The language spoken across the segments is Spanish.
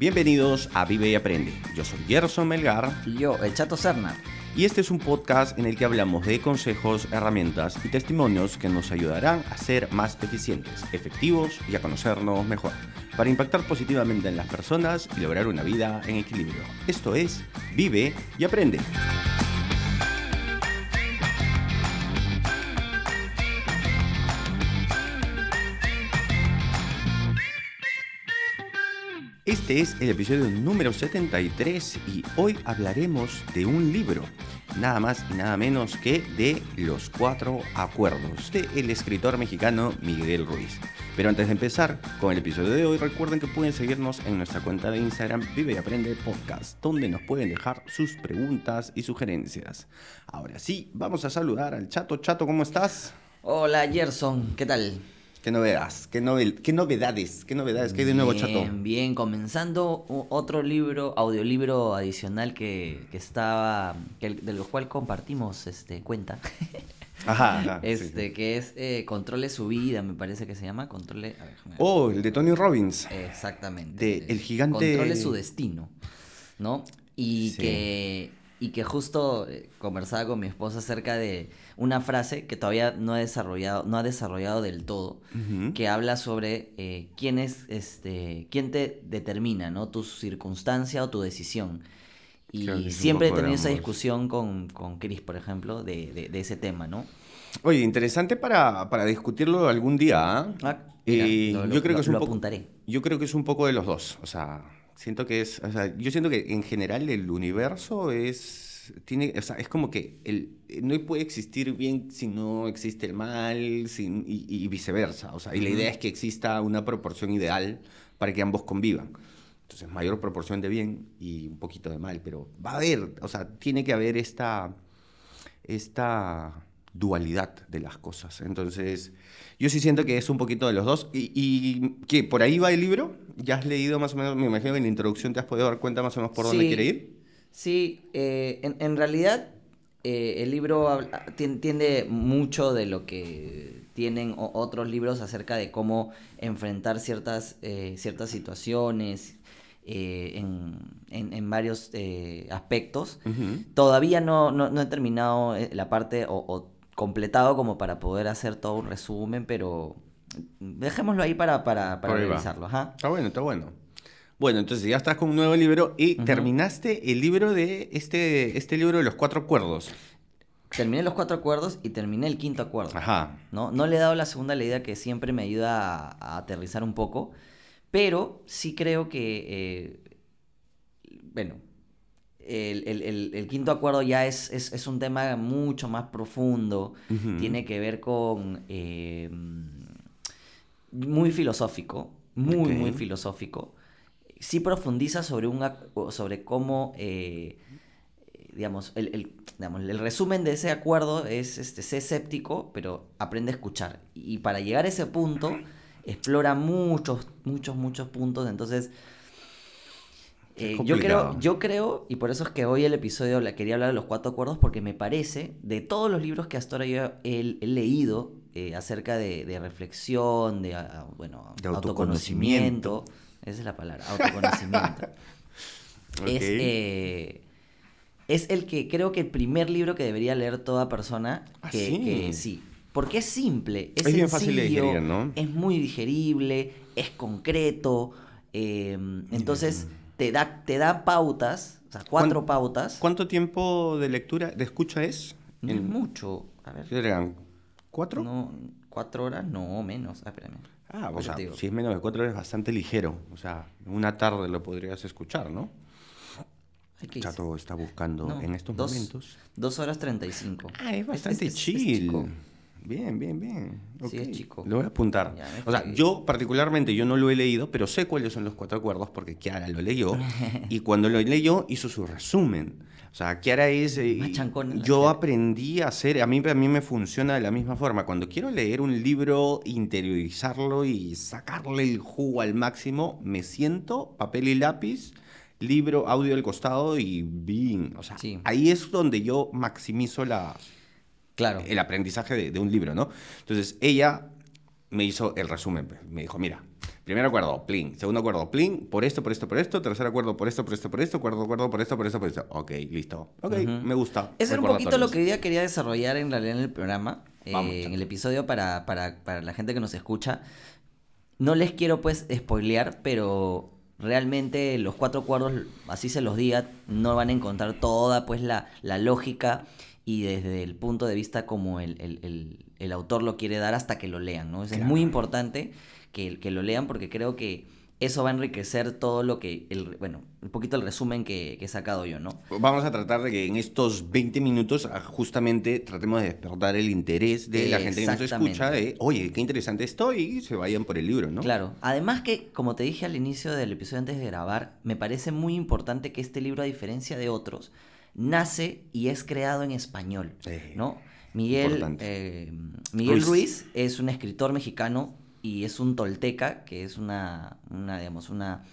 Bienvenidos a Vive y Aprende. Yo soy Gerson Melgar. Y yo, el Chato Serna. Y este es un podcast en el que hablamos de consejos, herramientas y testimonios que nos ayudarán a ser más eficientes, efectivos y a conocernos mejor, para impactar positivamente en las personas y lograr una vida en equilibrio. Esto es Vive y Aprende. Este es el episodio número 73 y hoy hablaremos de un libro, nada más y nada menos que de Los Cuatro Acuerdos, de el escritor mexicano Miguel Ruiz. Pero antes de empezar con el episodio de hoy, recuerden que pueden seguirnos en nuestra cuenta de Instagram Vive y Aprende Podcast, donde nos pueden dejar sus preguntas y sugerencias. Ahora sí, vamos a saludar al Chato. Chato, ¿cómo estás? Hola Gerson, ¿qué tal? ¿Qué novedades? ¿Qué, ¿Qué novedades? ¿Qué novedades? ¿Qué hay de nuevo, Chato? Bien, bien. Comenzando otro libro, audiolibro adicional que, que estaba, que, de lo cual compartimos este, cuenta. Ajá, ajá Este, que es eh, Controle su vida, me parece que se llama. Controle. A ver, oh, el de Tony Robbins. Exactamente. De El Gigante. Controle su destino. ¿No? Y que y que justo eh, conversaba con mi esposa acerca de una frase que todavía no ha desarrollado, no ha desarrollado del todo, que habla sobre eh, quién es, este, quién te determina, ¿no? Tu circunstancia o tu decisión. Y siempre he tenido esa discusión con, con Chris, por ejemplo, de, de, ese tema, ¿no? Oye, interesante para, para discutirlo algún día. ¿ah? ah eh, yo creo que es un poco, Yo creo que es un poco de los dos. O sea, Siento que es, o sea, yo siento que en general el universo es, tiene, o sea, es como que el, no puede existir bien si no existe el mal sin, y, viceversa. O sea, y la idea es que exista una proporción ideal para que ambos convivan. Entonces, mayor proporción de bien y un poquito de mal, pero va a haber, o sea, tiene que haber esta, esta dualidad de las cosas. Entonces, yo sí siento que es un poquito de los dos. ¿Y, y qué? ¿Por ahí va el libro? ¿Ya has leído más o menos? Me imagino que en la introducción te has podido dar cuenta más o menos por dónde quiere ir. Sí, eh, en, realidad eh, el libro tiene mucho de lo que tienen otros libros acerca de cómo enfrentar ciertas, eh, ciertas situaciones, en, en, varios aspectos. Todavía no, no, he terminado la parte o, completado como para poder hacer todo un resumen, pero dejémoslo ahí para, para, para revisarlo. Está bueno, está bueno. Bueno, entonces ya estás con un nuevo libro y terminaste el libro de este, este libro de los cuatro acuerdos. Terminé los cuatro acuerdos y terminé el quinto acuerdo. Ajá. ¿no? no le he dado la segunda la idea que siempre me ayuda a, aterrizar un poco, pero sí creo que, eh, bueno, el, quinto acuerdo ya es, es, un tema mucho más profundo, tiene que ver con... Eh, muy filosófico, muy, muy filosófico. Sí profundiza sobre, un, sobre cómo, eh, digamos, el, digamos, el resumen de ese acuerdo es este, ser escéptico, pero aprende a escuchar. Y para llegar a ese punto, explora muchos, muchos, muchos puntos. Entonces, eh, yo, creo, yo creo, y por eso es que hoy el episodio quería hablar de los cuatro acuerdos, porque me parece, de todos los libros que hasta ahora yo he, leído eh, acerca de, reflexión, de, bueno, autoconocimiento, esa es la palabra, autoconocimiento, eh, es, el que creo que el primer libro que debería leer toda persona ¿Ah, que, sí? Porque es simple, es, sencillo, fácil de digerir, ¿no? es muy digerible, es concreto, entonces te da, te da pautas, o sea, cuatro pautas. ¿Cuánto tiempo de lectura, de escucha es? No es mucho. A ver. ¿Qué ¿Cuatro? No, cuatro horas, no, menos. Ah, espérame. Ah, o sea, si es menos de cuatro horas es bastante ligero. O sea, una tarde lo podrías escuchar, ¿no? Chato está buscando en estos momentos. Dos horas treinta y cinco. Ah, es bastante chill. Bien, bien, bien. Sí, es chico. Lo voy a apuntar. o sea, yo particularmente, yo no lo he leído, pero sé cuáles son los cuatro acuerdos porque Kiara lo leyó. y cuando lo leyó, hizo su resumen. O sea, Kiara es... Eh, yo aprendí a hacer, a mí, a mí me funciona de la misma forma. Cuando quiero leer un libro, interiorizarlo y sacarle el jugo al máximo, me siento, papel y lápiz, libro, audio al costado y bien. O sea, ahí es donde yo maximizo la el aprendizaje de, un libro, ¿no? Entonces ella me hizo el resumen, pues. me dijo, mira, Primer acuerdo, plin. Segundo acuerdo, plin. Por esto, por esto, por esto. Tercer acuerdo, por esto, por esto, por esto. Cuarto acuerdo, por esto, por esto, por esto. Ok, listo. Ok, me gusta. Es un poquito lo que hoy día quería desarrollar en realidad en el programa. Eh, en el episodio para, para, para la gente que nos escucha. No les quiero pues spoilear, pero realmente los cuatro acuerdos, así se los diga, no van a encontrar toda pues la, la lógica y desde el punto de vista como el, el, el, autor lo quiere dar hasta que lo lean, ¿no? Es muy importante que, que lo lean porque creo que eso va a enriquecer todo lo que, el, bueno, un poquito el resumen que, he sacado yo, ¿no? Vamos a tratar de que en estos 20 minutos ah, justamente tratemos de despertar el interés de la gente que nos escucha de, oye, qué interesante esto y se vayan por el libro, ¿no? Claro. Además que, como te dije al inicio del episodio antes de grabar, me parece muy importante que este libro, a diferencia de otros, nace y es creado en español, ¿no? Miguel, eh, Miguel Ruiz es un escritor mexicano y es un tolteca, que es una, una digamos, una,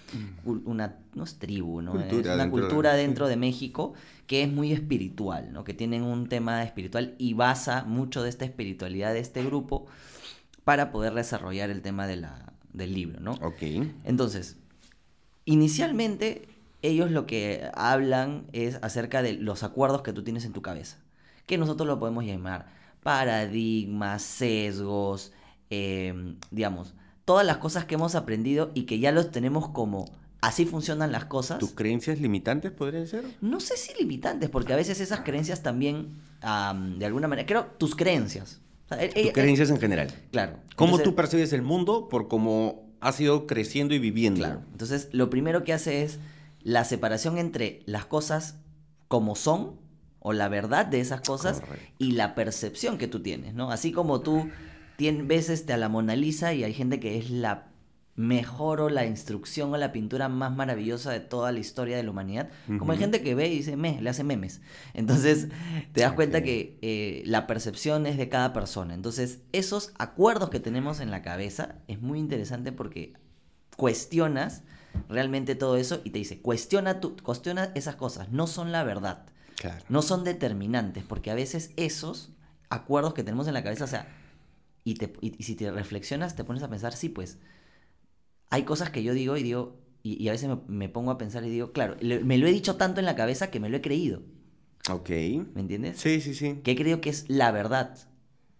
mm. una, no es tribu, ¿no? es una cultura dentro de México que es muy espiritual, ¿no? Que tienen un tema espiritual y basa mucho de esta espiritualidad de este grupo para poder desarrollar el tema de la, del libro, ¿no? Ok. Entonces, inicialmente ellos lo que hablan es acerca de los acuerdos que tú tienes en tu cabeza, que nosotros lo podemos llamar paradigmas, sesgos, Em, digamos, todas las cosas que hemos aprendido y que ya los tenemos como así funcionan las cosas. ¿Tus creencias limitantes podrían ser? No sé si limitantes, porque a veces esas creencias también, de alguna manera, creo, tus creencias. E, tus e, creencias en general. Claro. ¿Cómo tú percibes el mundo por cómo has ido creciendo y viviendo? Claro. Entonces, lo primero que hace es la separación entre las cosas como son o la verdad de esas cosas y la percepción que tú tienes, ¿no? Así como tú ves este, a la Mona Lisa y hay gente que es la mejor o la instrucción o la pintura más maravillosa de toda la historia de la humanidad. Como hay gente que ve y dice, me, le hace memes. Entonces te das cuenta que eh, la percepción es de cada persona. Entonces esos acuerdos que tenemos en la cabeza es muy interesante porque cuestionas realmente todo eso y te dice, cuestiona, tu, cuestiona esas cosas, no son la verdad. No son determinantes, porque a veces esos acuerdos que tenemos en la cabeza, o sea, y, si te reflexionas, te pones a pensar, sí, pues hay cosas que yo digo y digo, y, a veces me, pongo a pensar y digo, claro, me lo he dicho tanto en la cabeza que me lo he creído. Ok. ¿Me entiendes? Sí, sí, sí. Que he creído que es la verdad.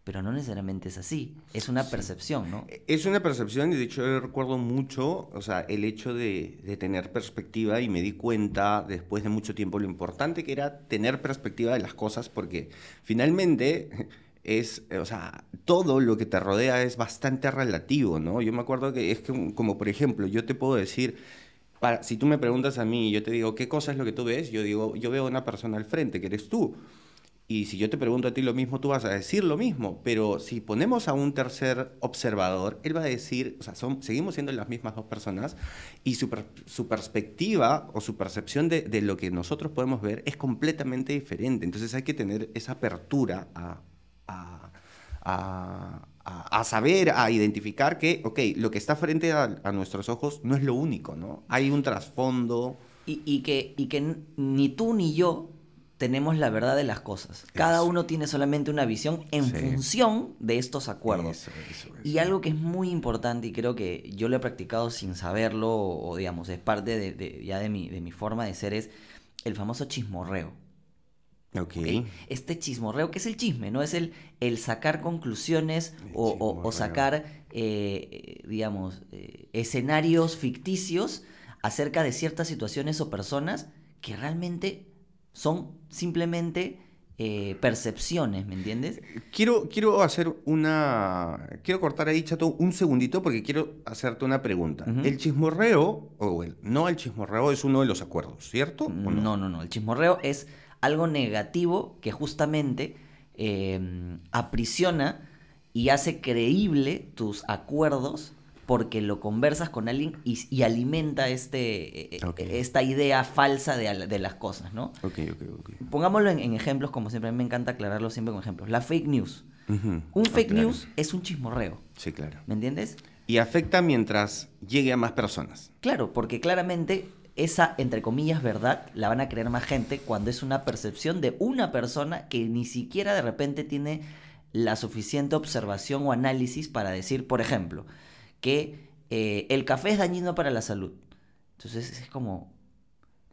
Pero no necesariamente es así. Es una percepción, ¿no? Es una percepción y de hecho yo recuerdo mucho, o sea, el hecho de, de, tener perspectiva y me di cuenta después de mucho tiempo lo importante que era tener perspectiva de las cosas porque finalmente es, o sea, todo lo que te rodea es bastante relativo, ¿no? Yo me acuerdo que es como, por ejemplo, yo te puedo decir, para, si tú me preguntas a mí y yo te digo, ¿qué cosa es lo que tú ves? Yo digo, yo veo una persona al frente, que eres tú. Y si yo te pregunto a ti lo mismo, tú vas a decir lo mismo. Pero si ponemos a un tercer observador, él va a decir, o sea, son, seguimos siendo las mismas dos personas y su, su perspectiva o su percepción de, de, lo que nosotros podemos ver es completamente diferente. Entonces hay que tener esa apertura a, a, saber, a identificar que, ok, lo que está frente a, nuestros ojos no es lo único, ¿no? Hay un trasfondo. Y, que, y que ni tú ni yo tenemos la verdad de las cosas. Cada uno tiene solamente una visión en función de estos acuerdos. y algo que es muy importante y creo que yo lo he practicado sin saberlo o, digamos es parte de, ya de mi, de mi forma de ser es el famoso chismorreo. Okay. Este chismorreo, que es el chisme, ¿no? Es el, el sacar conclusiones o, sacar, eh, digamos, eh, escenarios ficticios acerca de ciertas situaciones o personas que realmente son simplemente eh, percepciones, ¿me entiendes? Quiero, quiero hacer una... Quiero cortar ahí, Chato, un segundito porque quiero hacerte una pregunta. El chismorreo, o el, no el chismorreo es uno de los acuerdos, ¿cierto? no, no, no. El chismorreo es algo negativo que justamente em, aprisiona y hace creíble tus acuerdos porque lo conversas con alguien y, alimenta este, e, e, esta idea falsa de, las cosas, ¿no? Pongámoslo en, ejemplos, como siempre, a mí me encanta aclararlo siempre con ejemplos. La fake news. Un fake news es un chismorreo. Sí, claro. ¿Me entiendes? Y afecta mientras llegue a más personas. Claro, porque claramente esa, entre comillas, verdad la van a creer más gente cuando es una percepción de una persona que ni siquiera de repente tiene la suficiente observación o análisis para decir, por ejemplo, que eh, el café es dañino para la salud. Entonces es como,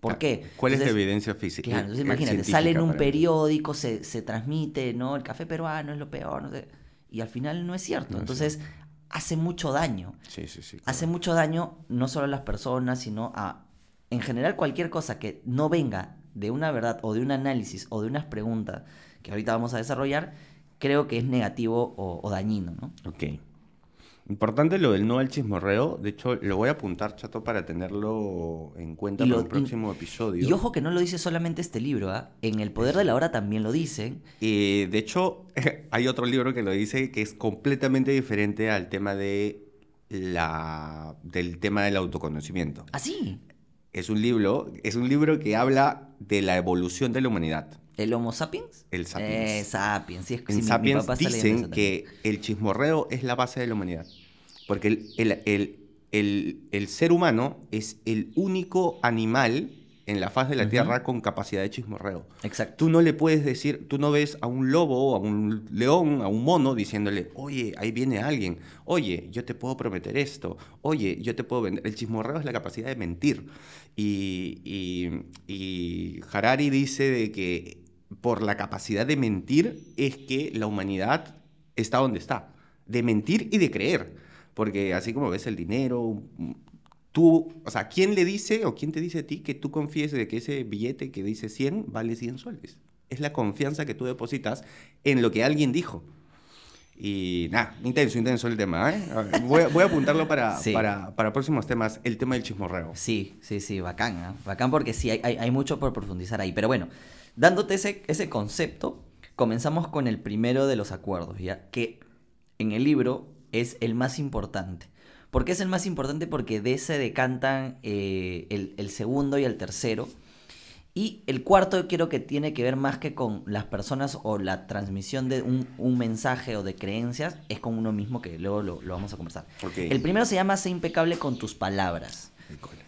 ¿por qué? ¿Cuál es la evidencia física? Claro, entonces imagínate, sale en un periódico, se, transmite, ¿no? El café peruano es lo peor, no sé. Y al final no es cierto. entonces hace mucho daño. Sí, sí, sí. Hace mucho daño no solo a las personas, sino a, en general, cualquier cosa que no venga de una verdad o de un análisis o de unas preguntas que ahorita vamos a desarrollar, creo que es negativo o, dañino, ¿no? Ok. Importante lo del no al chismorreo. De hecho, lo voy a apuntar, chato, para tenerlo en cuenta para el próximo episodio. Y ojo que no lo dice solamente este libro, ¿ah? En El Poder de la Hora también lo dice. Y de hecho, hay otro libro que lo dice que es completamente diferente al tema de la, del tema del autoconocimiento. ¿Ah, sí? Es un libro, es un libro que habla de la evolución de la humanidad. ¿El Homo sapiens? El sapiens. Eh, sapiens, sí, es que en Sapiens dicen que el chismorreo es la base de la humanidad. Porque el, el, el, ser humano es el único animal en la faz de la Tierra con capacidad de chismorreo. Exacto. Tú no le puedes decir, tú no ves a un lobo, a un león, a un mono diciéndole, oye, ahí viene alguien, oye, yo te puedo prometer esto, oye, yo te puedo vender. El chismorreo es la capacidad de mentir. Y, y, y Harari dice de que por la capacidad de mentir es que la humanidad está donde está. De mentir y de creer. Porque así como ves el dinero, tú, o sea, ¿quién le dice o quién te dice a ti que tú confíes de que ese billete que dice 100 vale 100 soles? Es la confianza que tú depositas en lo que alguien dijo. Y nada, intenso, intenso el tema. ¿eh? Voy, a, apuntarlo para, para, próximos temas, el tema del chismorreo. Sí, sí, sí, bacán. ¿eh? Bacán porque sí, hay, hay, mucho por profundizar ahí. Pero bueno, dándote ese, ese concepto, comenzamos con el primero de los acuerdos, ¿ya? Que en el libro es el más importante. ¿Por qué es el más importante? Porque de ese decantan eh, el, segundo y el tercero. Y el cuarto creo que tiene que ver más que con las personas o la transmisión de un, mensaje o de creencias, es con uno mismo que luego lo, vamos a conversar. El primero se llama Sé impecable con tus palabras.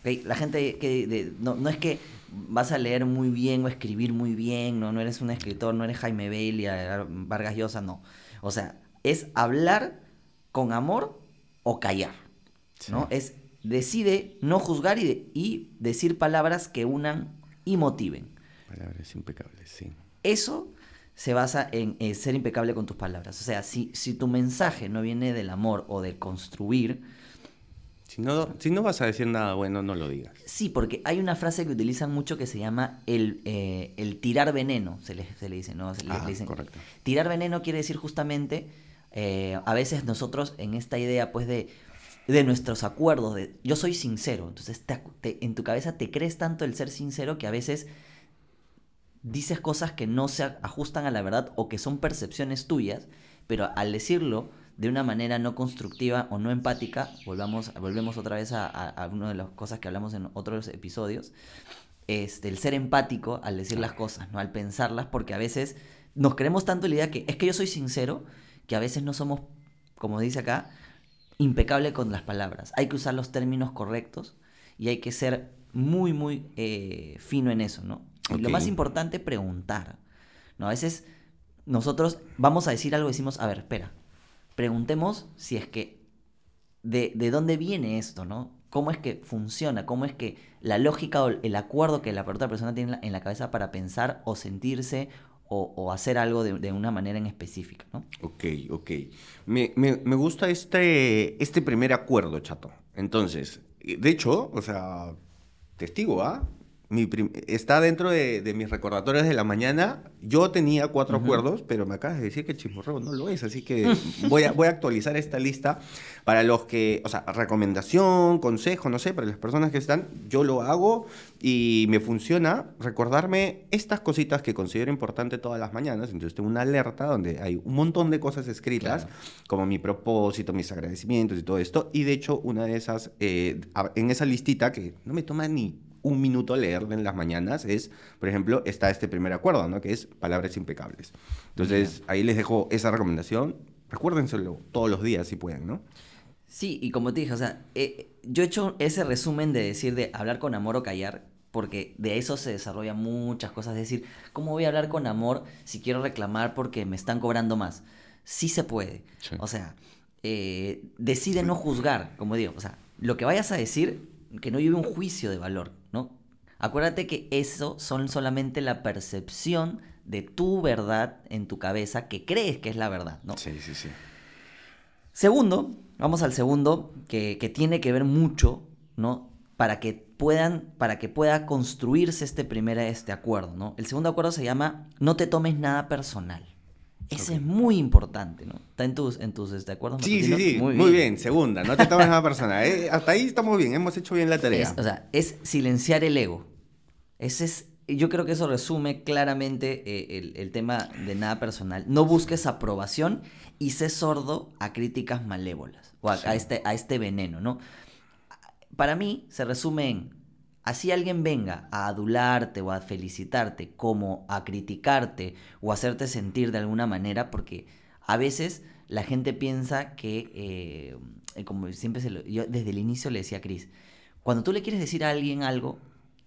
La gente que no, no, es que vas a leer muy bien o escribir muy bien, no, no eres un escritor, no eres Jaime Bailey, Vargas Llosa, no. O sea, es hablar con amor o callar. ¿no? Es decide no juzgar y, y, decir palabras que unan y motiven. Palabras impecables, sí. Eso se basa en ser impecable con tus palabras. O sea, si, si tu mensaje no viene del amor o de construir... Si no, si no vas a decir nada bueno, no lo digas. Sí, porque hay una frase que utilizan mucho que se llama el, eh, el tirar veneno, se le, se le dice, ¿no? ah, correcto. Tirar veneno quiere decir justamente eh, a veces nosotros en esta idea pues de, de nuestros acuerdos, de yo soy sincero, entonces en tu cabeza te crees tanto el ser sincero que a veces dices cosas que no se ajustan a la verdad o que son percepciones tuyas, pero al decirlo de una manera no constructiva o no empática, volvamos, volvemos otra vez a, a, una de las cosas que hablamos en otros episodios, este, el ser empático al decir las cosas, ¿no? al pensarlas, porque a veces nos creemos tanto la idea que es que yo soy sincero que a veces no somos, como dice acá, impecable con las palabras. Hay que usar los términos correctos y hay que ser muy, muy eh, fino en eso, ¿no? Y lo más importante, preguntar. ¿no? A veces nosotros vamos a decir algo y decimos, a ver, espera, preguntemos si es que, de, de dónde viene esto, ¿no? ¿Cómo es que funciona? ¿Cómo es que la lógica o el acuerdo que la otra persona tiene en la cabeza para pensar o sentirse o, hacer algo de, una manera en específica, ¿no? Ok, ok. Me, gusta este, este primer acuerdo, chato. Entonces, de hecho, o sea, testigo, ¿ah? Está dentro de, mis recordatorios de la mañana. Yo tenía cuatro acuerdos, pero me acabas de decir que Chismorreo no lo es, así que voy a, voy a actualizar esta lista para los que, o sea, recomendación, consejo, no sé, para las personas que están, yo lo hago y me funciona recordarme estas cositas que considero importantes todas las mañanas. Entonces tengo una alerta donde hay un montón de cosas escritas, como mi propósito, mis agradecimientos y todo esto. Y de hecho, una de esas, eh, en esa listita que no me toma ni un minuto leer en las mañanas es, por ejemplo, está este primer acuerdo, ¿no? Que es palabras impecables. Entonces, ahí les dejo esa recomendación. Recuérdenselo todos los días si pueden, ¿no? Sí, y como te dije, o sea, eh, yo he hecho ese resumen de decir de hablar con amor o callar, porque de eso se desarrollan muchas cosas. Es decir, ¿cómo voy a hablar con amor si quiero reclamar porque me están cobrando más? Sí se puede. O sea, eh, decide no juzgar, como digo, o sea, lo que vayas a decir, que no lleve un juicio de valor. Acuérdate que eso son solamente la percepción de tu verdad en tu cabeza que crees que es la verdad, ¿no? Sí, sí, sí. Segundo, vamos al segundo, que, que tiene que ver mucho, ¿no? Para que puedan, para que pueda construirse este primer este acuerdo, ¿no? El segundo acuerdo se llama no te tomes nada personal. Ese es muy importante, ¿no? Está en tus, en tus acuerdos. Sí, sí, sí. Muy, bien. Segunda, no te tomes nada personal. Eh, hasta ahí estamos bien, hemos hecho bien la tarea. o sea, es silenciar el ego. Ese es, yo creo que eso resume claramente eh, el, tema de nada personal. No busques aprobación y sé sordo a críticas malévolas o a, este, a este veneno, ¿no? Para mí se resume en Así alguien venga a adularte o a felicitarte como a criticarte o a hacerte sentir de alguna manera, porque a veces la gente piensa que, eh, como siempre se lo, yo desde el inicio le decía a Cris, cuando tú le quieres decir a alguien algo,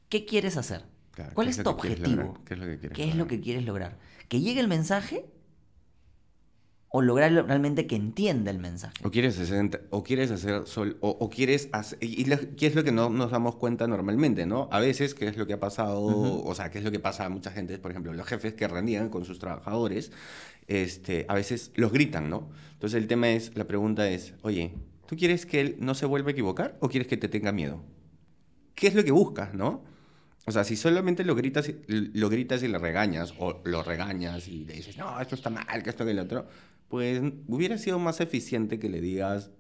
¿qué quieres hacer? ¿Cuál es, tu objetivo? ¿Qué es lo que quieres, ¿Qué es lo que quieres lograr? ¿Que llegue el mensaje o lograr realmente que entienda el mensaje. O quieres hacer, o quieres hacer sol, o, quieres hacer, y qué es lo que no nos damos cuenta normalmente, ¿no? A veces, qué es lo que ha pasado, o sea, qué es lo que pasa a mucha gente, por ejemplo, los jefes que reniegan con sus trabajadores, este, a veces los gritan, ¿no? Entonces el tema es, la pregunta es, oye, ¿tú quieres que él no se vuelva a equivocar o quieres que te tenga miedo? ¿Qué es lo que buscas, no? O sea, si solamente lo gritas, lo gritas y le regañas, o lo regañas y le dices, no, esto está mal, que esto que el otro, pues hubiera sido más eficiente que le digas,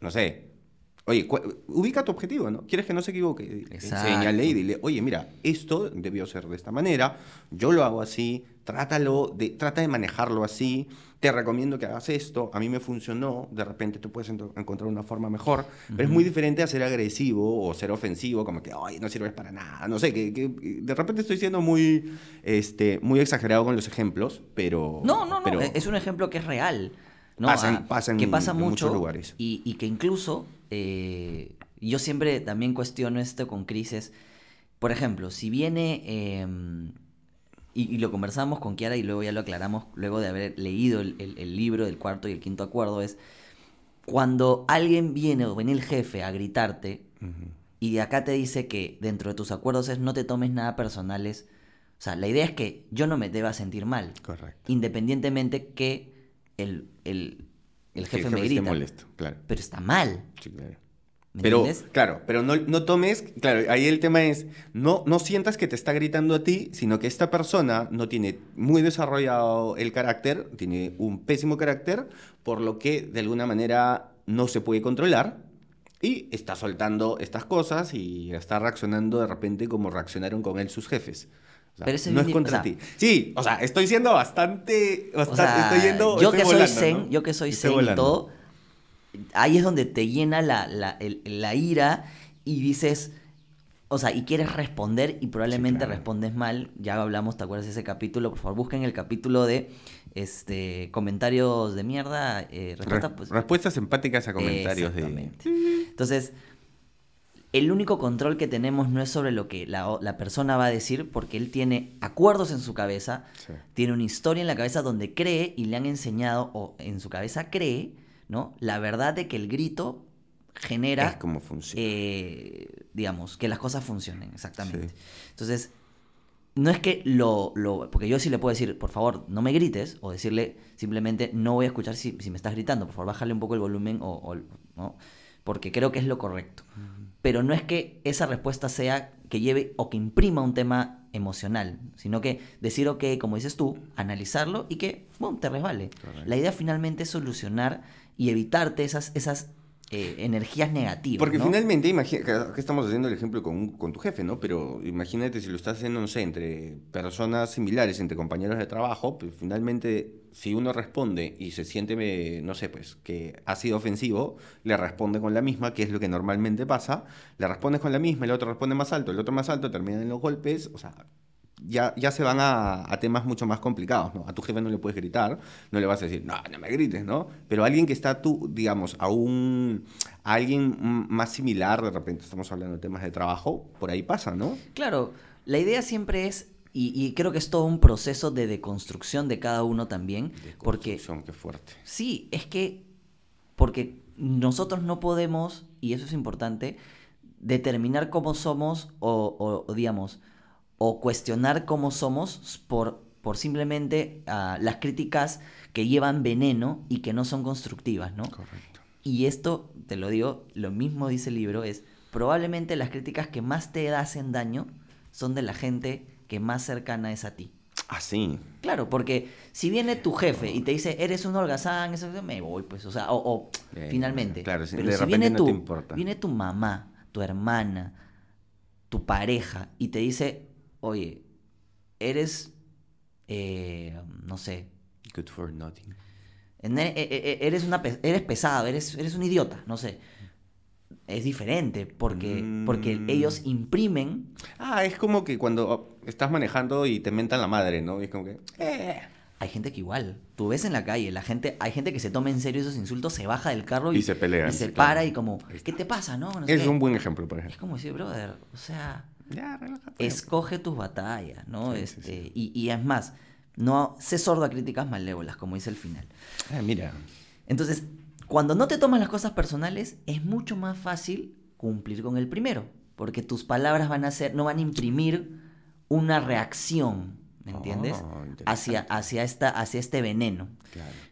no sé, oye, ubica tu objetivo, ¿no? ¿Quieres que no se equivoque? Enséñale y dile, oye, mira, esto debió ser de esta manera, yo lo hago así, trátalo, de, trata de manejarlo así, te recomiendo que hagas esto, a mí me funcionó, de repente tú puedes encontrar una forma mejor, pero es muy diferente a ser agresivo o ser ofensivo, como que, ay, no sirves para nada, no sé, que, de repente estoy siendo muy, este, muy exagerado con los ejemplos, pero... No, no, no, es un ejemplo que es real. ¿no? Pasa, ah, que pasa mucho, muchos lugares. Y, que incluso, eh, yo siempre también cuestiono esto con crisis, por ejemplo, si viene... Em, y, lo conversamos con Kiara y luego ya lo aclaramos, luego de haber leído el, libro del cuarto y el quinto acuerdo, es cuando alguien viene o viene el jefe a gritarte y de acá te dice que dentro de tus acuerdos es no te tomes nada personales, o sea, la idea es que yo no me deba sentir mal. Correcto. Independientemente que el, jefe, me grita. molesto, claro. Pero está mal. Sí, claro pero, claro, pero no, no, tomes, claro, ahí el tema es, no, no sientas que te está gritando a ti, sino que esta persona no tiene muy desarrollado el carácter, tiene un pésimo carácter, por lo que de alguna manera no se puede controlar y está soltando estas cosas y está reaccionando de repente como reaccionaron con él sus jefes. pero no es contra ti. Sí, o sea, estoy siendo bastante, estoy yendo, yo, que soy zen, yo que soy zen y todo ahí es donde te llena la, la, ira y dices, o sea, y quieres responder y probablemente respondes mal. Ya hablamos, ¿te acuerdas de ese capítulo? Por favor, busquen el capítulo de este comentarios de mierda. Eh, pues, respuestas empáticas a comentarios de... Entonces, el único control que tenemos no es sobre lo que la, persona va a decir, porque él tiene acuerdos en su cabeza, tiene una historia en la cabeza donde cree y le han enseñado, o en su cabeza cree, ¿no? La verdad de que el grito genera... Es como funciona. Eh, digamos, que las cosas funcionen, exactamente. Entonces, no es que lo, lo, Porque yo sí le puedo decir, por favor, no me grites, o decirle simplemente, no voy a escuchar si, me estás gritando, por favor, bájale un poco el volumen, o, ¿no? porque creo que es lo correcto. Pero no es que esa respuesta sea que lleve o que imprima un tema emocional, sino que decir, ok, como dices tú, analizarlo y que, bueno, te resbale. La idea finalmente es solucionar y evitarte esas, esas eh, energías negativas. Porque finalmente, imagina, que estamos haciendo el ejemplo con, con, tu jefe, ¿no? Pero imagínate si lo estás haciendo, no sé, entre personas similares, entre compañeros de trabajo, pues finalmente, si uno responde y se siente, no sé, pues, que ha sido ofensivo, le responde con la misma, que es lo que normalmente pasa, le respondes con la misma, el otro responde más alto, el otro más alto, terminan en los golpes, o sea, ya, ya se van a, temas mucho más complicados, ¿no? A tu jefe no le puedes gritar, no le vas a decir, no, no me grites, ¿no? Pero alguien que está tú, digamos, a un, a alguien más similar, de repente estamos hablando de temas de trabajo, por ahí pasa, ¿no? Claro, la idea siempre es, y, creo que es todo un proceso de deconstrucción de cada uno también, porque... qué fuerte. Sí, es que porque nosotros no podemos, y eso es importante, determinar cómo somos o, digamos, o cuestionar cómo somos por, por simplemente ah, las críticas que llevan veneno y que no son constructivas, ¿no? Correcto. Y esto, te lo digo, lo mismo dice el libro, es probablemente las críticas que más te hacen daño son de la gente que más cercana es a ti. Así. Ah, claro, porque si viene tu jefe y te dice, eres un holgazán, eso, me voy, pues, o sea, o, finalmente. Claro, pero si viene, tu, viene tu mamá, tu hermana, tu pareja y te dice, oye, eres, eh, no sé. Good for nothing. E, e, e, eres, una, eres pesado, eres, eres un idiota, no sé es diferente porque, porque mm. ellos imprimen. Ah, es como que cuando estás manejando y te mentan la madre, ¿no? es como que. Eh. Hay gente que igual, tú ves en la calle, la gente, hay gente que se toma en serio esos insultos, se baja del carro y, se pelea. Y se para y como, ¿qué te pasa, no? es un buen ejemplo, por ejemplo. Es como decir, brother, o sea, escoge tus batallas, ¿no? este, Y, y es más, no sé sordo a críticas malévolas, como dice el final. Ah, mira. Entonces, cuando no te tomas las cosas personales, es mucho más fácil cumplir con el primero, porque tus palabras van a ser, no van a imprimir una reacción, ¿me entiendes? Oh, hacia, hacia, esta, hacia este veneno.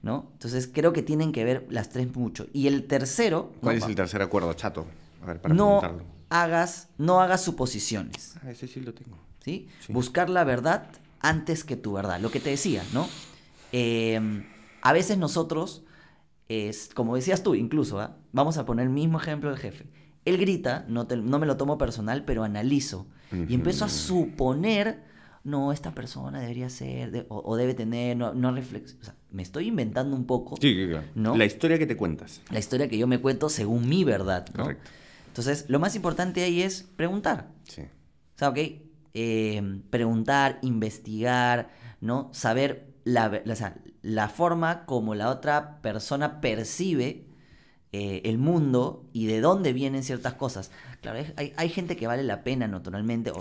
¿no? Entonces creo que tienen que ver las tres mucho. Y el tercero. ¿Cuál es el tercer acuerdo, chato? A ver, para no hagas, no hagas suposiciones. Ah, ese sí lo tengo. ¿Sí? Buscar la verdad antes que tu verdad. Lo que te decía, ¿no? Eh, a veces nosotros es, como decías tú incluso, ¿ah? vamos a poner el mismo ejemplo del jefe. Él grita, no, no me lo tomo personal, pero analizo. Y empiezo a suponer, no, esta persona debería ser, o, debe tener, no, no reflexión. O sea, me estoy inventando un poco. Sí, claro. ¿no? La historia que te cuentas. La historia que yo me cuento según mi verdad. Correcto. Entonces, lo más importante ahí es preguntar. Sí. O sea, ok, eh, preguntar, investigar, ¿no? Saber la, la forma como la otra persona percibe eh, el mundo y de dónde vienen ciertas cosas. Claro, hay, gente que vale la pena naturalmente, o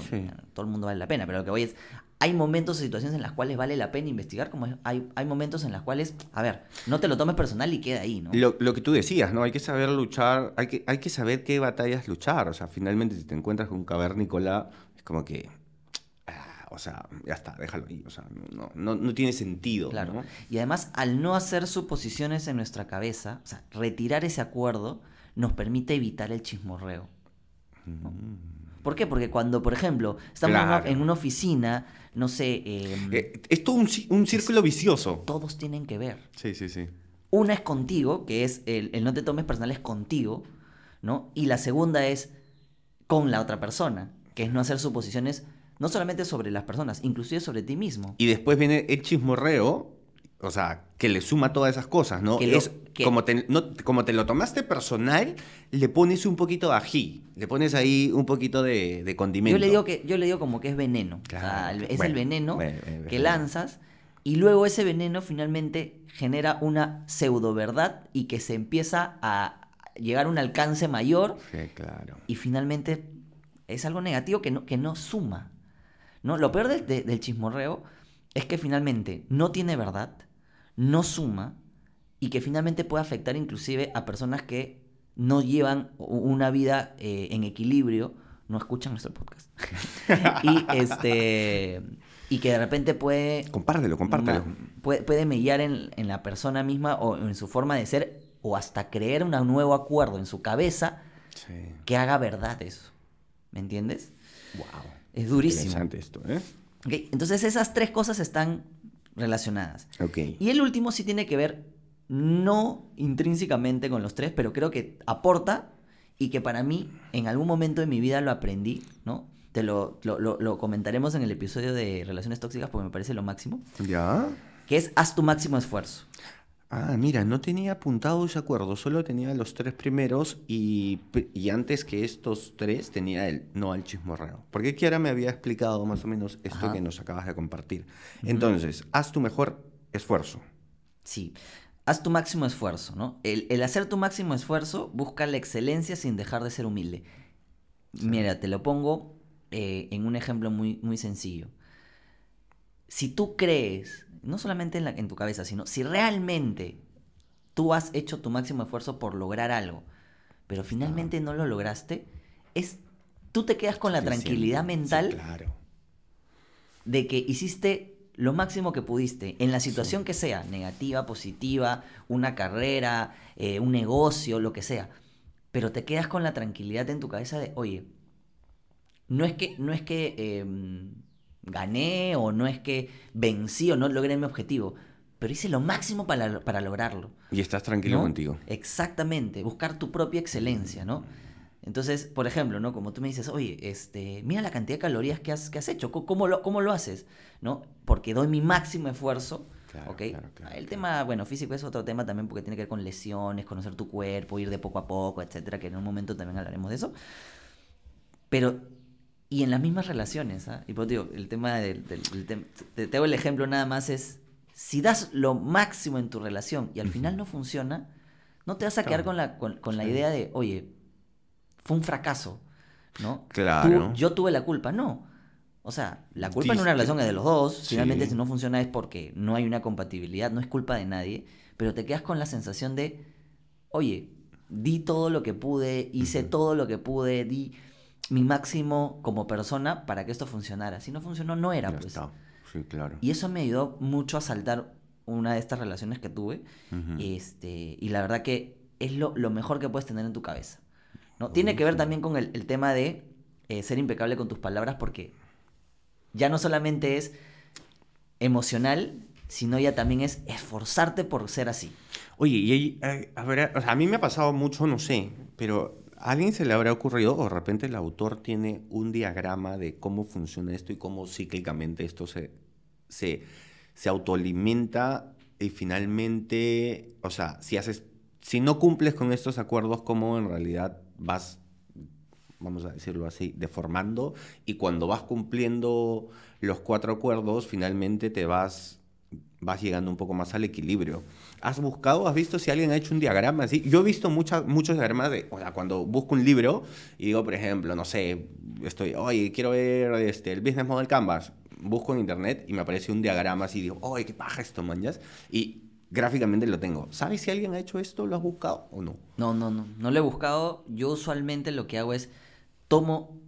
todo el mundo vale la pena, pero lo que voy es, hay momentos o situaciones en las cuales vale la pena investigar, como hay, hay momentos en las cuales, a ver, no te lo tomes personal y queda ahí, ¿no? Lo, lo, que tú decías, ¿no? Hay que saber luchar, hay que, hay que saber qué batallas luchar, o sea, finalmente si te encuentras con un cavernícola, es como que o sea, ya está, déjalo ahí, o sea, no, no, tiene sentido. Claro. Y además, al no hacer suposiciones en nuestra cabeza, o sea, retirar ese acuerdo nos permite evitar el chismorreo. Mm. ¿Por qué? Porque cuando, por ejemplo, estamos en, una, oficina, no sé... Em, eh, es todo un, un círculo vicioso. Todos tienen que ver. Sí, sí, sí. Una es contigo, que es el, el no te tomes personal es contigo, ¿no? Y la segunda es con la otra persona, que es no hacer suposiciones no solamente sobre las personas, inclusive sobre ti mismo. Y después viene el chismorreo, o sea, que le suma todas esas cosas, ¿no? es, como, te, como te lo tomaste personal, le pones un poquito de ají, le pones ahí un poquito de, condimento. Yo le digo que yo le digo como que es veneno. es el veneno que lanzas y luego ese veneno finalmente genera una pseudo verdad y que se empieza a llegar a un alcance mayor. Sí, claro. Y finalmente es algo negativo que no, que no suma. ¿no? Lo peor del chismorreo es que finalmente no tiene verdad, no suma y que finalmente puede afectar inclusive a personas que no llevan una vida eh, en equilibrio, no escuchan nuestro podcast. y este y que de repente puede compártelo, compártelo. puede, puede mellar en, la persona misma o en su forma de ser o hasta creer un nuevo acuerdo en su cabeza que haga verdad eso. ¿Me entiendes? Wow. Es durísimo. Interesante esto, ¿eh? Entonces esas tres cosas están relacionadas. Y el último sí tiene que ver no intrínsecamente con los tres, pero creo que aporta y que para mí en algún momento de mi vida lo aprendí, ¿no? Te lo, lo comentaremos en el episodio de Relaciones Tóxicas porque me parece lo máximo. ¿Ya? Que es haz tu máximo esfuerzo. Ah, mira, no tenía apuntado ese acuerdo, solo tenía los tres primeros y, antes que estos tres tenía el no al chismorreo. Porque Kiara me había explicado más o menos esto que nos acabas de compartir. Entonces, haz tu mejor esfuerzo. Sí, haz tu máximo esfuerzo, ¿no? El, hacer tu máximo esfuerzo busca la excelencia sin dejar de ser humilde. Mira, te lo pongo eh, en un ejemplo muy, muy sencillo. Si tú crees no solamente en, tu cabeza, sino si realmente tú has hecho tu máximo esfuerzo por lograr algo, pero finalmente no lo lograste, es tú te quedas con la tranquilidad mental de que hiciste lo máximo que pudiste, en la situación que sea, negativa, positiva, una carrera, eh, un negocio, lo que sea. Pero te quedas con la tranquilidad en tu cabeza de, oye, no es que, no es que em, gané o no es que vencí o no logré mi objetivo, pero hice lo máximo para, para lograrlo. Y estás tranquilo contigo. Exactamente, buscar tu propia excelencia, ¿no? Entonces, por ejemplo, ¿no? Como tú me dices, oye, este, mira la cantidad de calorías que has, que has hecho, ¿Cómo lo, ¿cómo lo haces? ¿No? Porque doy mi máximo esfuerzo. el tema, bueno, físico es otro tema también porque tiene que ver con lesiones, conocer tu cuerpo, ir de poco a poco, etcétera, que en un momento también hablaremos de eso. Pero, y en las mismas relaciones, ¿ah? Y por digo, el tema del, te, te, el ejemplo nada más es, si das lo máximo en tu relación y al final no funciona, no te vas a quedar con la, con la idea de, oye, fue un fracaso, ¿no? Claro. yo tuve la culpa, no. O sea, la culpa en una relación es de los dos. Finalmente, si no funciona es porque no hay una compatibilidad, no es culpa de nadie. Pero te quedas con la sensación de, oye, di todo lo que pude, hice todo lo que pude, di mi máximo como persona para que esto funcionara. Si no funcionó, no era, pues. Sí, claro. Y eso me ayudó mucho a saltar una de estas relaciones que tuve. este, y la verdad que es lo, lo mejor que puedes tener en tu cabeza. ¿no? Tiene que ver también con el, tema de eh, ser impecable con tus palabras porque ya no solamente es emocional, sino ya también es esforzarte por ser así. Oye, y eh, a, ver, a mí me ha pasado mucho, no sé, pero ¿a alguien se le habrá ocurrido o de repente el autor tiene un diagrama de cómo funciona esto y cómo cíclicamente esto se, se, se autoalimenta y finalmente, o sea, si haces, si no cumples con estos acuerdos, ¿cómo en realidad vas, vamos a decirlo así, deformando y cuando vas cumpliendo los cuatro acuerdos, finalmente te vas, vas llegando un poco más al equilibrio. ¿Has buscado, has visto si alguien ha hecho un diagrama así? Yo he visto muchas, muchos diagramas de, o sea, cuando busco un libro y digo, por ejemplo, no sé, estoy, oye, quiero ver este, el Business Model Canvas, busco en internet y me aparece un diagrama así digo, oye, qué paja esto, manjas. Y gráficamente lo tengo. ¿Sabes si alguien ha hecho esto? ¿Lo has buscado o no? No, no, no. No lo he buscado. Yo usualmente lo que hago es tomo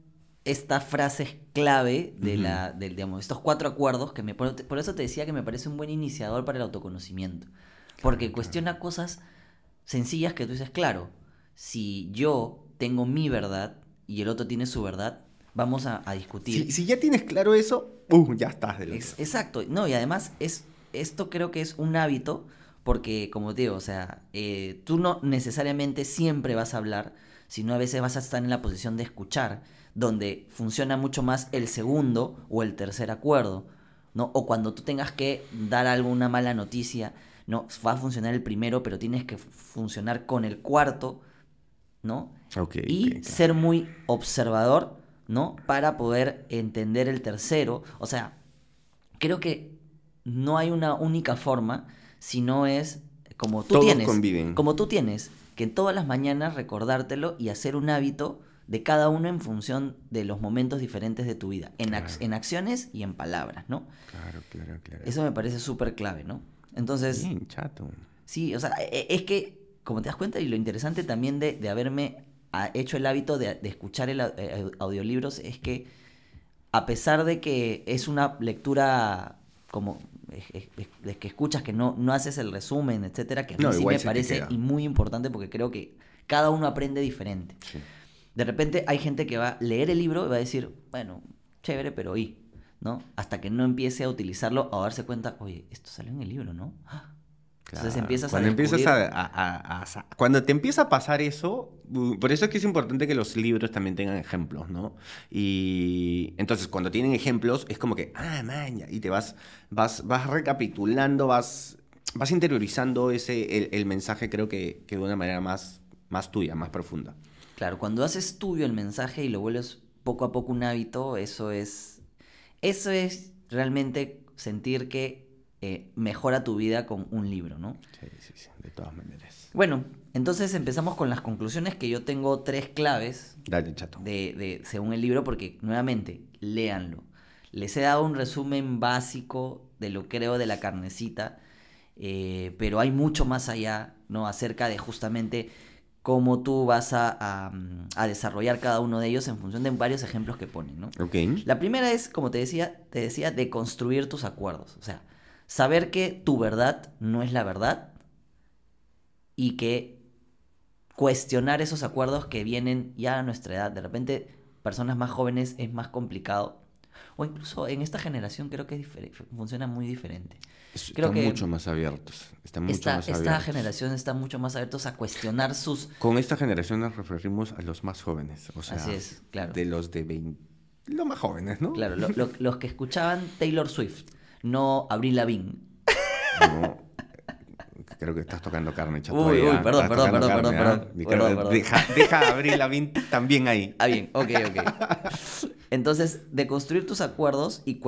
estas frases clave de la, de, digamos, estos cuatro acuerdos que me por, eso te decía que me parece un buen iniciador para el autoconocimiento. Porque cuestiona cosas sencillas que tú dices, claro, si yo tengo mi verdad y el otro tiene su verdad, vamos a, discutir. Si, ya tienes claro eso, uh, ya estás del Exacto. No, y además es esto creo que es un hábito, porque como te digo, o sea, eh, tú no necesariamente siempre vas a hablar, sino a veces vas a estar en la posición de escuchar, donde funciona mucho más el segundo o el tercer acuerdo, ¿no? O cuando tú tengas que dar alguna mala noticia, ¿no? Va a funcionar el primero, pero tienes que funcionar con el cuarto, ¿no? y ser muy observador, ¿no? Para poder entender el tercero. O sea, creo que no hay una única forma, sino es como tú tienes. Como tú tienes, que todas las mañanas recordártelo y hacer un hábito de cada uno en función de los momentos diferentes de tu vida, en, en acciones y en palabras, ¿no? Claro, claro, claro. Eso me parece súper clave, ¿no? Entonces... Bien, chato. Sí, o sea, e, es que, como te das cuenta, y lo interesante también de, haberme ah, hecho el hábito de, escuchar el, eh, audiolibros es que a pesar de que es una lectura como es, que escuchas, que no, no haces el resumen, etcétera, que a mí sí me parece y muy importante porque creo que cada uno aprende diferente. De repente hay gente que va a leer el libro y va a decir, bueno, chévere, pero y, ¿no? Hasta que no empiece a utilizarlo, a darse cuenta, oye, esto salió en el libro, ¿no? ¡Ah! Entonces empiezas cuando empiezas a, Cuando te empieza a pasar eso, por eso es que es importante que los libros también tengan ejemplos, ¿no? Y entonces cuando tienen ejemplos es como que, ah, maña, y te vas, vas, vas recapitulando, vas, vas interiorizando ese, el, mensaje creo que, que, de una manera más, más tuya, más profunda. Claro, cuando haces tuyo el mensaje y lo vuelves poco a poco un hábito, eso es, eso es realmente sentir que eh, mejora tu vida con un libro, ¿no? Sí, sí, sí, de todas maneras. Bueno, entonces empezamos con las conclusiones que yo tengo tres claves. Dale, chato. De, según el libro, porque nuevamente, léanlo. Les he dado un resumen básico de lo creo de la carnecita. eh, pero hay mucho más allá, ¿no? Acerca de justamente cómo tú vas a, desarrollar cada uno de ellos en función de varios ejemplos que ponen, ¿no? La primera es, como te decía, te decía, de construir tus acuerdos. O sea, saber que tu verdad no es la verdad y que cuestionar esos acuerdos que vienen ya a nuestra edad. De repente, personas más jóvenes es más complicado. O incluso en esta generación creo que funciona muy diferente. Creo están mucho más abiertos. Están mucho esta, más esta generación está mucho más abiertos a cuestionar sus... Con esta generación nos referimos a los más jóvenes. O sea, Así es, claro. De los de 20... Los más jóvenes, ¿no? Claro, los que escuchaban Taylor Swift, no Avril Lavigne. No, creo que estás tocando carne, chato. Uy, uy, perdón, perdón, perdón, perdón, ¿ah? perdón, Deja, deja abrir la también ahí. Ah, bien, ok, ok. Entonces, de construir tus acuerdos y,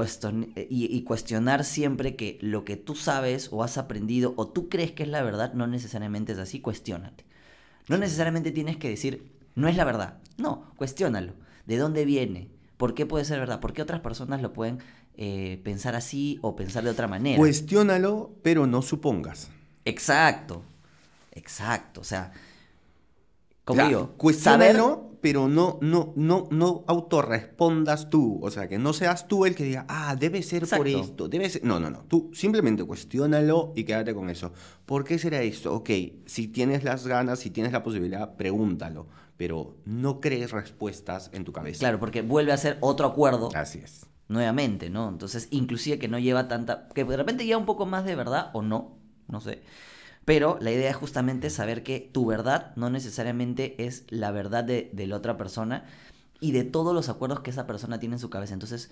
y, cuestionar siempre que lo que tú sabes o has aprendido o tú crees que es la verdad, no necesariamente es así, cuestionate. No necesariamente tienes que decir, no es la verdad. No, cuestiónalo. ¿De dónde viene? ¿Por qué puede ser verdad? ¿Por qué otras personas lo pueden eh, pensar así o pensar de otra manera? Cuestiónalo, pero no supongas. Exacto, exacto. O sea, como digo, pero no, no, no, no autorrespondas tú. O sea, que no seas tú el que diga, ah, debe ser por esto, debe ser. No, no, no. Tú simplemente cuestiónalo y quédate con eso. ¿Por qué será esto? Ok, si tienes las ganas, si tienes la posibilidad, pregúntalo. Pero no crees respuestas en tu cabeza. Claro, porque vuelve a ser otro acuerdo. Así es. Nuevamente, ¿no? Entonces, inclusive que no lleva tanta. que de repente lleva un poco más de verdad o no no sé. Pero la idea es justamente saber que tu verdad no necesariamente es la verdad de, la otra persona y de todos los acuerdos que esa persona tiene en su cabeza. Entonces,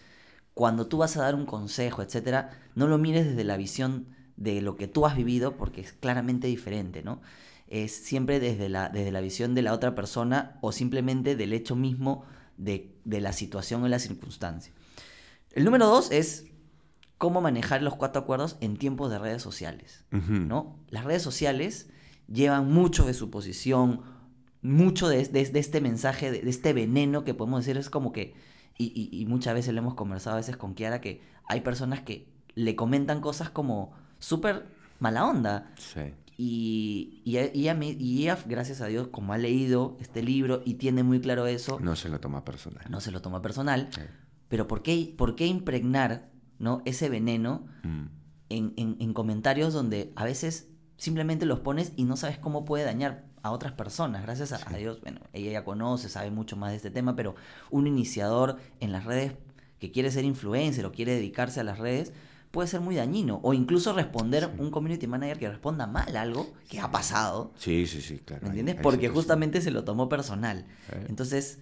cuando tú vas a dar un consejo, etcétera, no lo mires desde la visión de lo que tú has vivido, porque es claramente diferente, ¿no? Es siempre desde la, desde la visión de la otra persona o simplemente del hecho mismo de, de la situación o la circunstancia. El número dos es cómo manejar los cuatro acuerdos en tiempos de redes sociales. ¿no? Las redes sociales llevan mucho de su posición, mucho de, este mensaje, de, este veneno que podemos decir, es como que, y, muchas veces lo hemos conversado a veces con Kiara, que hay personas que le comentan cosas como súper mala onda. Sí. Y, y, ella, gracias a Dios, como ha leído este libro y tiene muy claro eso... No se lo toma personal. No se lo toma personal. Pero ¿por qué, ¿por qué impregnar ¿no? Ese veneno mm. en, comentarios donde a veces simplemente los pones y no sabes cómo puede dañar a otras personas. Gracias a, Dios, bueno, ella ya conoce, sabe mucho más de este tema, pero un iniciador en las redes que quiere ser influencer o quiere dedicarse a las redes, puede ser muy dañino. O incluso responder un community manager que responda mal algo que ha pasado. Sí, sí, sí, claro. ¿Me entiendes? Porque justamente se lo tomó personal. Entonces,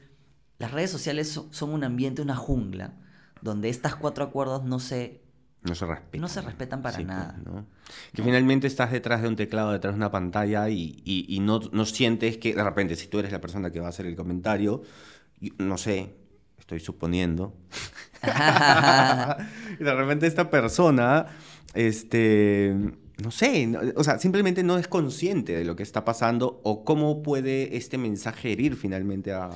las redes sociales son un ambiente, una jungla, donde estas cuatro acuerdos no se, no se respetan. No se respetan para pues, nada. Que finalmente estás detrás de un teclado, detrás de una pantalla y, no, no, sientes que de repente, si tú eres la persona que va a hacer el comentario, no sé, estoy suponiendo, y de repente esta persona, este no sé, o sea, simplemente no es consciente de lo que está pasando o cómo puede este mensaje herir finalmente a,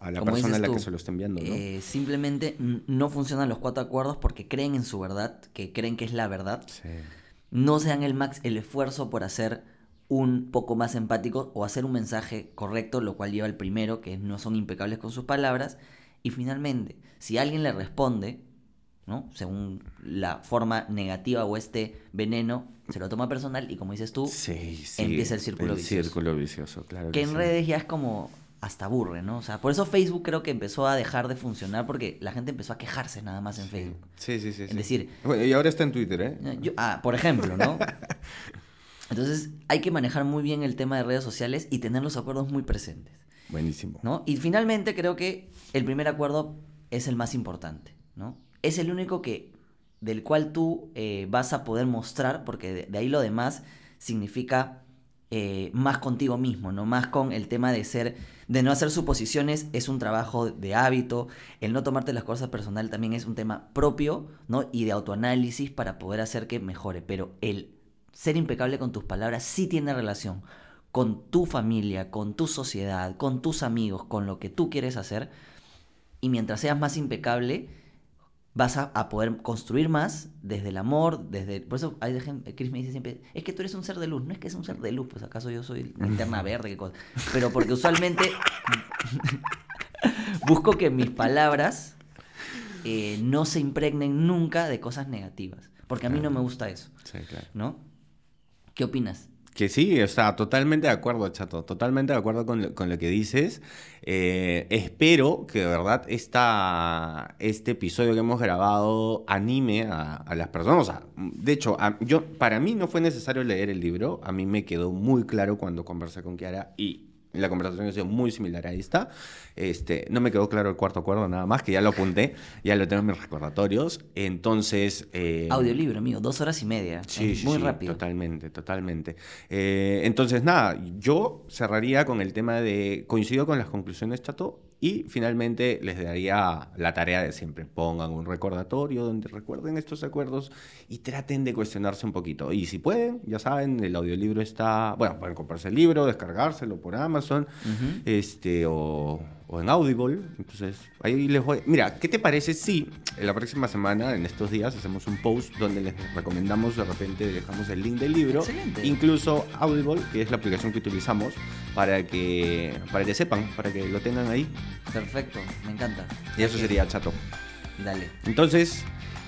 la persona a la que se lo está enviando. ¿no? Eh, simplemente no funcionan los cuatro acuerdos porque creen en su verdad, que creen que es la verdad. No se dan el, max, el esfuerzo por hacer un poco más empático o hacer un mensaje correcto, lo cual lleva el primero, que no son impecables con sus palabras. Y finalmente, si alguien le responde, ¿no? Según la forma negativa o este veneno, se lo toma personal y como dices tú, empieza el círculo el vicioso. círculo vicioso, claro. Que, en redes ya es como hasta aburre, ¿no? O sea, por eso Facebook creo que empezó a dejar de funcionar porque la gente empezó a quejarse nada más en Facebook. Sí, sí, sí. Es decir... y ahora está en Twitter, ¿eh? ah, por ejemplo, ¿no? Entonces hay que manejar muy bien el tema de redes sociales y tener los acuerdos muy presentes. Buenísimo. ¿no? Y finalmente creo que el primer acuerdo es el más importante, ¿no? Es el único que del cual tú eh, vas a poder mostrar, porque de, ahí lo demás significa eh, más contigo mismo, no más con el tema de ser, de no hacer suposiciones, es un trabajo de hábito, el no tomarte las cosas personal también es un tema propio, ¿no? Y de autoanálisis para poder hacer que mejore, pero el ser impecable con tus palabras sí tiene relación con tu familia, con tu sociedad, con tus amigos, con lo que tú quieres hacer, y mientras seas más impecable, vas a, poder construir más desde el amor, desde... Por eso hay gente, Chris me dice siempre, es que tú eres un ser de luz. No es que es un ser de luz, pues acaso yo soy linterna verde, qué cosa. Pero porque usualmente busco que mis palabras eh, no se impregnen nunca de cosas negativas. Porque a mí no me gusta eso. Sí, claro. ¿No? ¿Qué opinas? Que sí, o sea, totalmente de acuerdo, Chato, totalmente de acuerdo con lo, con lo que dices. Eh, espero que de verdad esta, este episodio que hemos grabado anime a, las personas. O sea, de hecho, yo, para mí no fue necesario leer el libro, a mí me quedó muy claro cuando conversé con Kiara y la conversación ha sido muy similar a esta. Este, no me quedó claro el cuarto acuerdo nada más, que ya lo apunté, ya lo tengo en mis recordatorios. Entonces... Eh, Audiolibro, amigo, dos horas y media. Sí, muy rápido. Totalmente, totalmente. Eh, entonces, nada, yo cerraría con el tema de... Coincido con las conclusiones, Chato, y finalmente les daría la tarea de siempre. Pongan un recordatorio donde recuerden estos acuerdos y traten de cuestionarse un poquito. Y si pueden, ya saben, el audiolibro está... Bueno, pueden comprarse el libro, descargárselo por Amazon, este, o o en Audible. Entonces, ahí les voy. Mira, ¿qué te parece si la próxima semana, en estos días, hacemos un post donde les recomendamos, de repente dejamos el link del libro, Excelente. incluso Audible, que es la aplicación que utilizamos, para que, para que sepan, para que lo tengan ahí. Perfecto, me encanta. Y eso sería chato. Dale. Entonces,